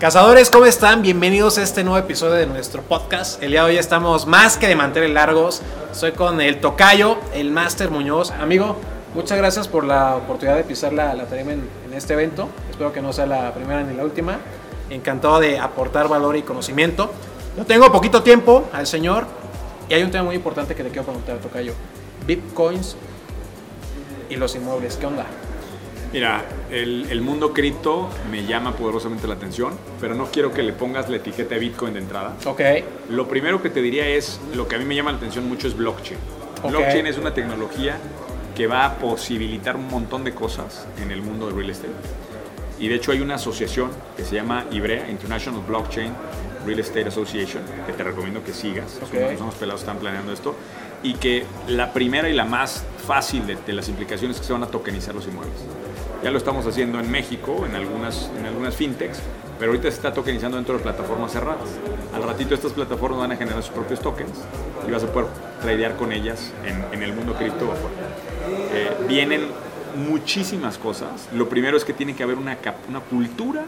Cazadores, ¿cómo están? Bienvenidos a este nuevo episodio de nuestro podcast. El día de hoy estamos más que de mantener largos. Estoy con el Tocayo, el Máster Muñoz. Amigo, muchas gracias por la oportunidad de pisar la, la tarima en, en este evento. Espero que no sea la primera ni la última. Encantado de aportar valor y conocimiento. No tengo poquito tiempo al señor y hay un tema muy importante que le quiero preguntar, Tocayo. Bitcoins y los inmuebles, ¿qué onda? Mira, el, el mundo cripto me llama poderosamente la atención, pero no quiero que le pongas la etiqueta de Bitcoin de entrada. Ok, Lo primero que te diría es, lo que a mí me llama la atención mucho es blockchain. Ok. Blockchain es una tecnología que va a posibilitar un montón de cosas en el mundo del real estate. Y de hecho hay una asociación que se llama IBREA, International Blockchain Real Estate Association, que te recomiendo que sigas. Ok. Son, son los pelados están planeando esto. Y que la primera y la más fácil de, de las implicaciones es que se van a tokenizar los inmuebles. Ya lo estamos haciendo en México, en algunas, en algunas fintechs, pero ahorita se está tokenizando dentro de plataformas cerradas. Al ratito estas plataformas van a generar sus propios tokens y vas a poder tradear con ellas en, en el mundo cripto. Eh, vienen muchísimas cosas. Lo primero es que tiene que haber una, una cultura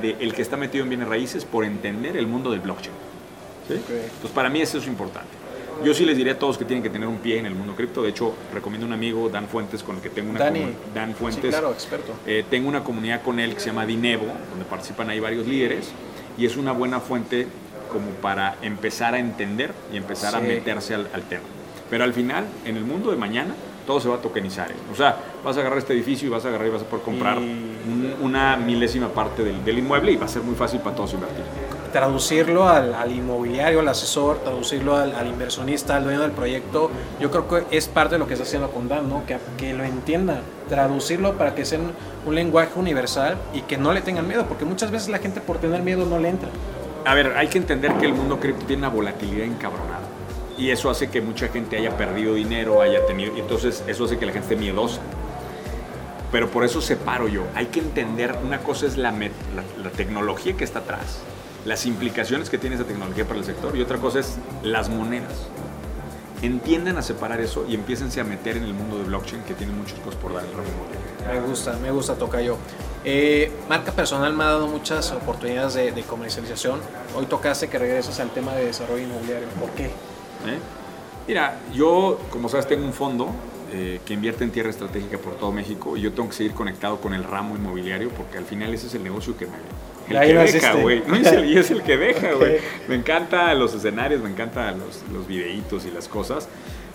del el que está metido en bienes raíces por entender el mundo del blockchain. ¿sí? Entonces para mí eso es importante. Yo sí les diría a todos que tienen que tener un pie en el mundo cripto. De hecho, recomiendo a un amigo, Dan Fuentes, con el que tengo una Dani. Dan Fuentes. sí, claro, experto. Eh, tengo una comunidad con él que se llama Dinevo, donde participan ahí varios líderes, y es una buena fuente como para empezar a entender y empezar a Sí. meterse al, al tema. Pero al final, en el mundo de mañana, todo se va a tokenizar. ¿eh? O sea, vas a agarrar este edificio y vas a agarrar y vas a poder comprar Y- un- una milésima parte del, del inmueble y va a ser muy fácil para todos invertir. Traducirlo al, al inmobiliario, al asesor, traducirlo al, al inversionista, al dueño del proyecto, yo creo que es parte de lo que está haciendo con Dan, ¿no? Que, que lo entiendan, traducirlo para que sea un, lenguaje universal y que no le tengan miedo, porque muchas veces la gente por tener miedo no le entra. A ver, hay que entender que el mundo cripto tiene una volatilidad encabronada. Y eso hace que mucha gente haya perdido dinero, haya tenido. y Entonces, eso hace que la gente esté miedosa. Pero por eso separo yo. Hay que entender, una cosa es la, la, la tecnología que está atrás, las implicaciones que tiene esa tecnología para el sector, y otra cosa es las monedas. Entiendan a separar eso y empiécense a meter en el mundo de blockchain que tiene muchas cosas por dar el ramo. Me gusta, me gusta Tocayo. Eh, marca personal me ha dado muchas oportunidades de, de comercialización. Hoy tocaste que regresas al tema de desarrollo inmobiliario. ¿Por qué? ¿eh? Mira, yo, como sabes, tengo un fondo eh, que invierte en tierra estratégica por todo México y yo tengo que seguir conectado con el ramo inmobiliario porque al final ese es el negocio que me... El Ahí que deja, güey. No, es el, y es el que deja, güey. Me encantan los escenarios, me encantan los, los videitos y las cosas,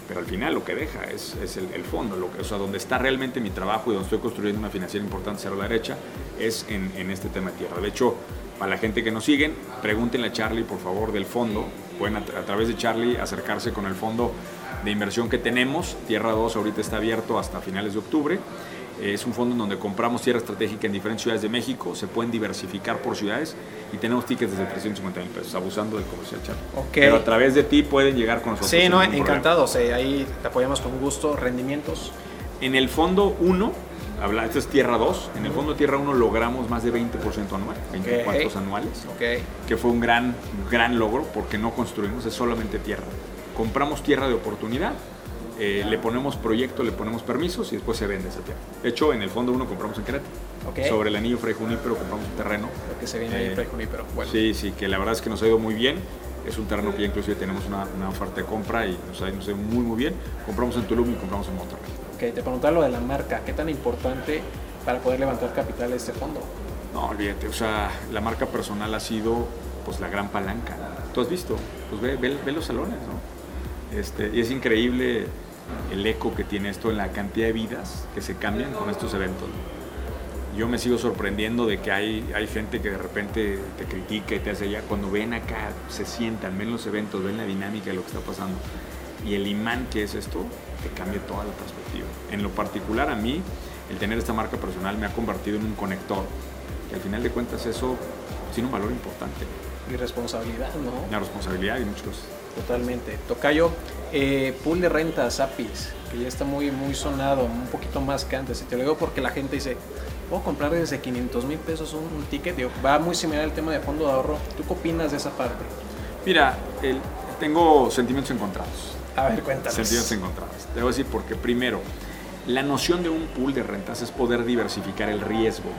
pero al final lo que deja es, es el, el fondo. Lo que, o sea, donde está realmente mi trabajo y donde estoy construyendo una financiera importante hacia la derecha es en, en este tema de tierra. De hecho, para la gente que nos siguen, pregúntenle a Charlie, por favor, del fondo. Pueden a, a través de Charlie acercarse con el fondo de inversión que tenemos. Tierra 2 ahorita está abierto hasta finales de octubre. Es un fondo en donde compramos tierra estratégica en diferentes ciudades de México. Se pueden diversificar por ciudades y tenemos tickets desde 350 mil pesos, abusando del comercial. Ok. Pero a través de ti pueden llegar con nosotros. Sí, no, encantados. eh, ahí te apoyamos con gusto. Rendimientos. En el fondo 1, habla, esto es Tierra 2, en el fondo Tierra 1 logramos más de 20% anual, 24 Ok. anuales, Ok. que fue un gran, gran logro porque no construimos, es solamente tierra. Compramos tierra de oportunidad, eh, le ponemos proyecto, le ponemos permisos y después se vende esa tierra. De hecho, en el fondo 1 compramos en Querétaro. Sobre el anillo Fray Junípero compramos un terreno. Lo que se viene ahí Eh, Fray Junípero. Bueno. Sí, sí, que la verdad es que nos ha ido muy bien. Es un terreno que ya inclusive tenemos una, una oferta de compra y nos ha, nos ha ido muy, muy bien. Compramos en Tulum y compramos en Monterrey. Ok, te preguntaba lo de la marca. ¿Qué tan importante para poder levantar capital este fondo? No, olvídate, o sea, la marca personal ha sido pues la gran palanca. Tú has visto, pues ve, ve- ve los salones, ¿no? Este, y es increíble el eco que tiene esto en la cantidad de vidas que se cambian con estos eventos. Yo me sigo sorprendiendo de que hay, hay gente que de repente te critica y te hace ya, cuando ven acá, se sientan, ven los eventos, ven la dinámica de lo que está pasando. Y el imán que es esto, te cambia toda la perspectiva. En lo particular a mí, el tener esta marca personal me ha convertido en un conector que al final de cuentas eso tiene un valor importante, Y responsabilidad, ¿no? una responsabilidad y muchas cosas. Totalmente. Tocayo, eh, pool de rentas, APIs, que ya está muy, muy sonado, un poquito más que antes. Y te lo digo porque la gente dice, puedo comprar desde 500 mil pesos un, un ticket. Digo, va muy similar al tema de fondo de ahorro. ¿Tú qué opinas de esa parte? Mira, el- tengo sentimientos encontrados. A ver, cuéntanos. Sentimientos encontrados. Te voy a decir porque primero, la noción de un pool de rentas es poder diversificar el riesgo.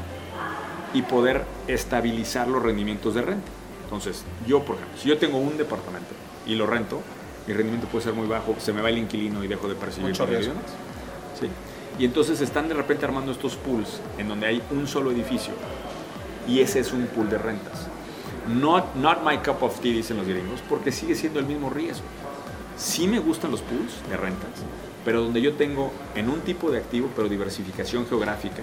y poder estabilizar los rendimientos de renta. Entonces, yo, por ejemplo, si yo tengo un departamento y lo rento, mi rendimiento puede ser muy bajo, se me va el inquilino y dejo de percibir Mucho riesgo. Sí. Y entonces están de repente armando estos pools en donde hay un solo edificio y ese es un pool de rentas. Not, not my cup of tea, dicen los gringos, porque sigue siendo el mismo riesgo. Sí me gustan los pools de rentas, pero donde yo tengo en un tipo de activo, pero diversificación geográfica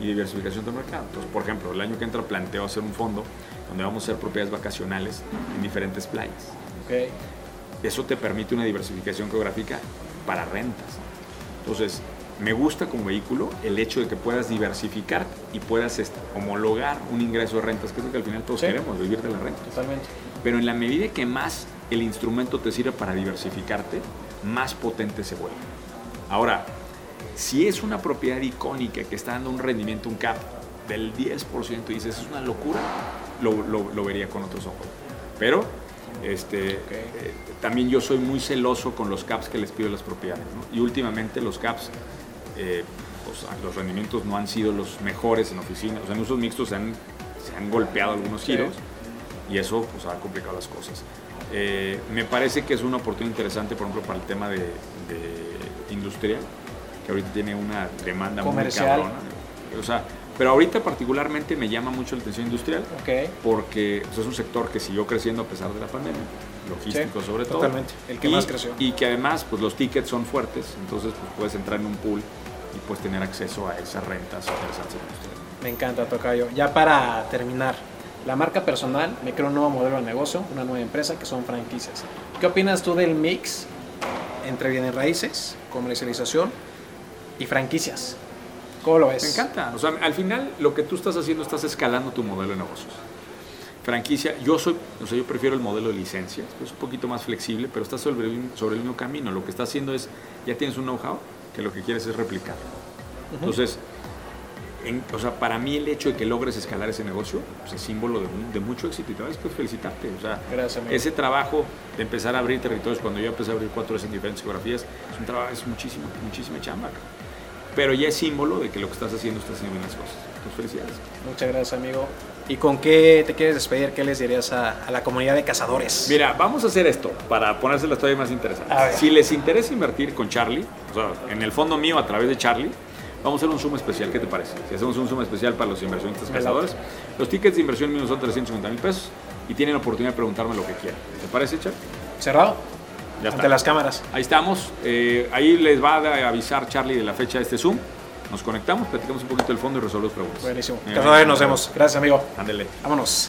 y diversificación del mercado. Entonces, por ejemplo, el año que entra planteo hacer un fondo donde vamos a hacer propiedades vacacionales en diferentes playas. Ok. Eso te permite una diversificación geográfica para rentas. Entonces, me gusta como vehículo el hecho de que puedas diversificar y puedas este, homologar un ingreso de rentas, que es lo que al final todos Sí. queremos, vivir de la renta. Totalmente. Pero en la medida que más el instrumento te sirve para diversificarte, más potente se vuelve. Ahora, si es una propiedad icónica que está dando un rendimiento, un cap del 10% y dices, es una locura, lo, lo- lo vería con otros ojos. Pero este, eh, también yo soy muy celoso con los caps que les pido a las propiedades. ¿no? Y últimamente los caps, eh, pues, los rendimientos no han sido los mejores en oficinas. O sea, en usos mixtos se han, se han golpeado algunos giros y eso pues, ha complicado las cosas. Eh, me parece que es una oportunidad interesante, por ejemplo, para el tema de, de industrial, que ahorita tiene una demanda Comercial. muy cabrona. O sea, pero ahorita particularmente me llama mucho la atención industrial Ok. porque pues, es un sector que siguió creciendo a pesar de la pandemia, logístico Sí, sobre todo. totalmente, el que y, más creció. Y que además pues, los tickets son fuertes, entonces pues, puedes entrar en un pool y puedes tener acceso a esas rentas interesantes en industrial. Me encanta, Tocayo. Ya para terminar, la marca personal me creó un nuevo modelo de negocio, una nueva empresa que son franquicias. ¿Qué opinas tú del mix entre bienes raíces, comercialización y franquicias? ¿Cómo lo ves? Me encanta. O sea, al final lo que tú estás haciendo, estás escalando tu modelo de negocios. Franquicia, yo soy, o sea, yo prefiero el modelo de licencia, es un poquito más flexible, pero estás sobre el, sobre el mismo camino. Lo que estás haciendo es, ya tienes un know-how, que lo que quieres es replicar. Entonces, en- o sea, para mí el hecho de que logres escalar ese negocio pues, es símbolo de, de mucho éxito y te vas a felicitarte. O sea, Gracias, ese trabajo de empezar a abrir territorios, cuando yo empecé a abrir cuatro veces en diferentes geografías, es un trabajo, es muchísimo, muchísima chamba. Pero ya es símbolo de que lo que estás haciendo, estás haciendo bien las cosas. Entonces, felicidades. Muchas gracias, amigo. ¿Y con qué te quieres despedir? ¿Qué les dirías a, a la comunidad de cazadores? Mira, vamos a hacer esto para ponérselo todavía más interesante. A ver. Si les interesa invertir con Charlie, o sea, en el fondo mío a través de Charlie, vamos a hacer un Zoom especial. ¿Qué te parece? Si hacemos un Zoom especial para los inversionistas cazadores, los tickets de inversión míos son 350 mil pesos y tienen la oportunidad de preguntarme lo que quieran. ¿Te parece, Charlie? ¿Cerrado? Ya Ante está. las cámaras. Ahí estamos. Eh, ahí les va a avisar Charlie de la fecha de este Zoom. Nos conectamos, platicamos un poquito del fondo y resolvemos preguntas. Buenísimo. Eh, Cazadores, nos vemos. Gracias, amigo. Ándele. Vámonos.